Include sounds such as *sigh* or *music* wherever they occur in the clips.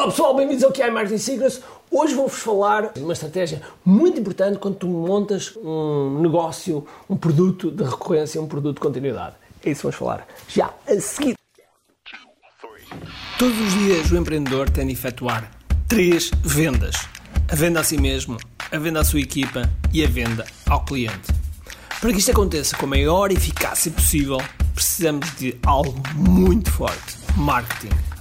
Olá pessoal, bem-vindos ao QI Marketing Secrets. Hoje vou-vos falar de uma estratégia muito importante quando tu montas um negócio, um produto de recorrência, um produto de continuidade. É isso que vamos falar já a seguir. Todos os dias o empreendedor tem de efetuar três vendas: a venda a si mesmo, a venda à sua equipa e a venda ao cliente. Para que isto aconteça com a maior eficácia possível, precisamos de algo muito forte: marketing.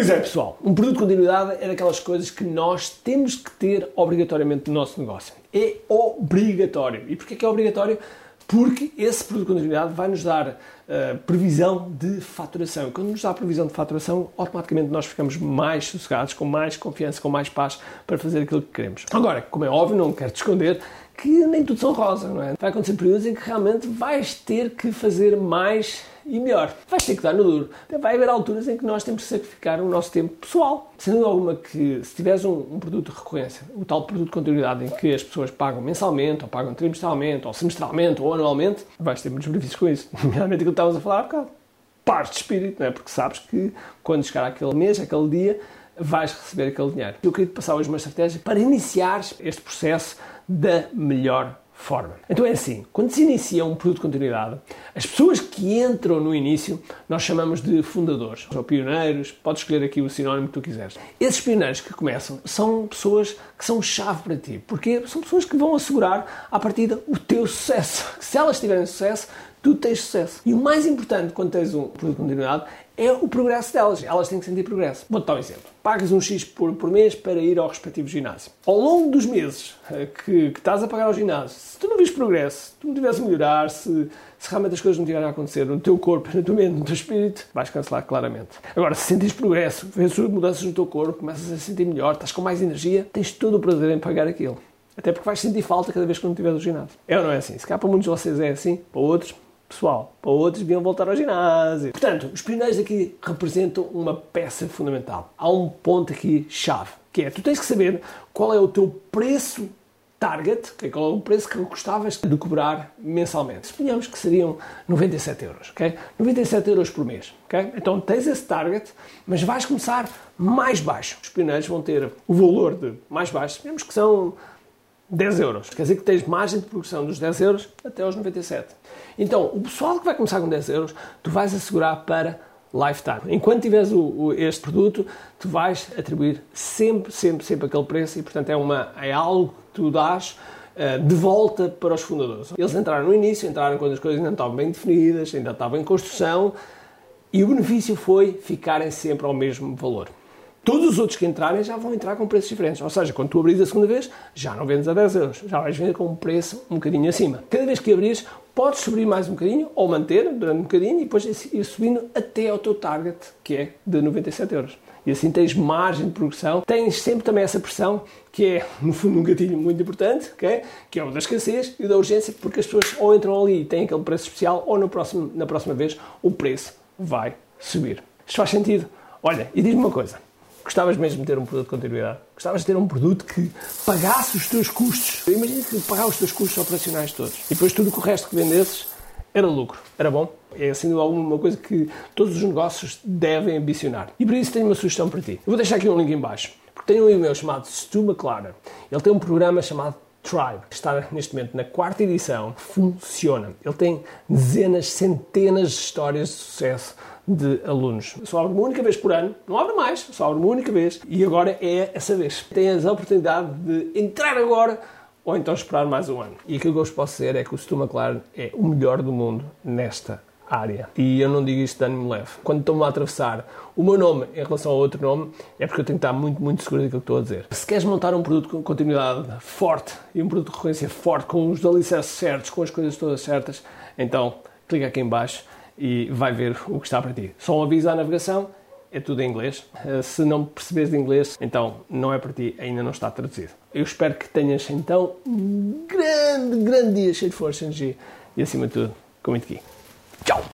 Pois é, pessoal, um produto de continuidade é daquelas coisas que nós temos que ter obrigatoriamente no nosso negócio. É obrigatório. E porquê que é obrigatório? Porque esse produto de continuidade vai nos dar uh, previsão de faturação. Quando nos dá previsão de faturação, automaticamente nós ficamos mais sossegados, com mais confiança, com mais paz para fazer aquilo que queremos. Agora, como é óbvio, não quero te esconder que nem tudo são rosas, não é? Vai acontecer períodos em que realmente vais ter que fazer mais e melhor. Vais ter que dar no duro. Vai haver alturas em que nós temos que sacrificar o nosso tempo pessoal. Sendo alguma que, se tiveres um, um, produto de recorrência, o tal produto de continuidade em que as pessoas pagam mensalmente, ou pagam trimestralmente, ou semestralmente, ou anualmente, vais ter muitos benefícios com isso. *laughs* Nomeadamente aquilo que estavas a falar há bocado. Parte de espírito, não é? Porque sabes que quando chegar aquele mês, aquele dia, vais receber aquele dinheiro. Eu queria te passar hoje uma estratégia para iniciar este processo da melhor forma. Então é assim, quando se inicia um produto de continuidade, as pessoas que entram no início nós chamamos de fundadores ou pioneiros, podes escolher aqui o sinónimo que tu quiseres. Esses pioneiros que começam são pessoas que são chave para ti, porque são pessoas que vão assegurar à partida o teu sucesso. *laughs* Se elas tiverem sucesso, tu tens sucesso. E o mais importante quando tens um produto de continuidade é o progresso delas. Elas têm que sentir progresso. Vou-te dar um exemplo. Pagas um X por, por mês para ir ao respectivo ginásio. Ao longo dos meses eh, que, que estás a pagar ao ginásio, se tu não vês progresso, se tu não tivesse a melhorar, se, se realmente as coisas não tiverem a acontecer no teu corpo, *laughs* na tua mente, no teu espírito, vais cancelar claramente. Agora, se sentires progresso, vês mudanças no teu corpo, começas a sentir melhor, estás com mais energia, tens todo o prazer em pagar aquilo. Até porque vais sentir falta cada vez que não estiveres no ginásio. É ou não é assim? Se cá para muitos de vocês é assim, para outros, pessoal, para outros deviam voltar ao ginásio. Portanto, os pioneiros aqui representam uma peça fundamental. Há um ponto aqui chave, que é tu tens que saber qual é o teu preço target, que é qual é o preço que gostavas de cobrar mensalmente. Suponhamos que seriam 97 euros, ok? 97 euros por mês, ok? Então tens esse target, mas vais começar mais baixo. Os pioneiros vão ter o valor de mais baixo, suponhamos que são 10 euros. Quer dizer que tens margem de progressão dos 10 euros até aos 97. Então, o pessoal que vai começar com 10 euros, tu vais assegurar para lifetime. Enquanto tiveres o, o, este produto, tu vais atribuir sempre, sempre, sempre aquele preço e, portanto, é, uma, é algo que tu dás uh, de volta para os fundadores. Eles entraram no início, entraram quando as coisas ainda estavam bem definidas, ainda estavam em construção e o benefício foi ficarem sempre ao mesmo valor. Todos os outros que entrarem já vão entrar com preços diferentes. Ou seja, quando tu abris a segunda vez, já não vendes a 10 euros, já vais vender com um preço um bocadinho acima. Cada vez que abrires, podes subir mais um bocadinho ou manter durante um bocadinho e depois ir subindo até ao teu target, que é de 97 euros. E assim tens margem de progressão, tens sempre também essa pressão, que é, *laughs* no fundo, um gatilho muito importante, okay? que é o da escassez e da urgência, porque as pessoas ou entram ali e têm aquele preço especial, ou no próximo, na próxima vez o preço vai subir. Isto faz sentido? Olha, e diz-me uma coisa Gostavas mesmo de ter um produto de continuidade? Gostavas de ter um produto que pagasse os teus custos? Imagina que pagava os teus custos operacionais todos e depois tudo o resto que vendesses era lucro. Era bom? É assim alguma coisa que todos os negócios devem ambicionar. E por isso tenho uma sugestão para ti. Eu vou deixar aqui um link em baixo. Porque tem um meu chamado Stu McLaren. Ele tem um programa chamado Tribe. Está neste momento na quarta edição. Funciona. Ele tem dezenas, centenas de histórias de sucesso de alunos. Só abre uma única vez por ano, não abre mais, só abre uma única vez e agora é essa vez. Tens a oportunidade de entrar agora ou então esperar mais um ano. E aquilo que eu vos posso dizer é que o Stu McLaren é o melhor do mundo nesta área. E eu não digo isto de ânimo leve. Quando estou-me a atravessar o meu nome em relação a outro nome, é porque eu tenho que estar muito, muito seguro daquilo que estou a dizer. Se queres montar um produto com continuidade forte e um produto de recorrência forte, com os alicerces certos, com as coisas todas certas, então clica aqui em baixo e vai ver o que está para ti. Só um aviso à navegação é tudo em inglês. Uh, se não percebes de inglês, então não é para ti, ainda não está traduzido. Eu espero que tenhas então um grande, grande dia cheio de força, energia e acima de tudo, com muito aqui. Chao.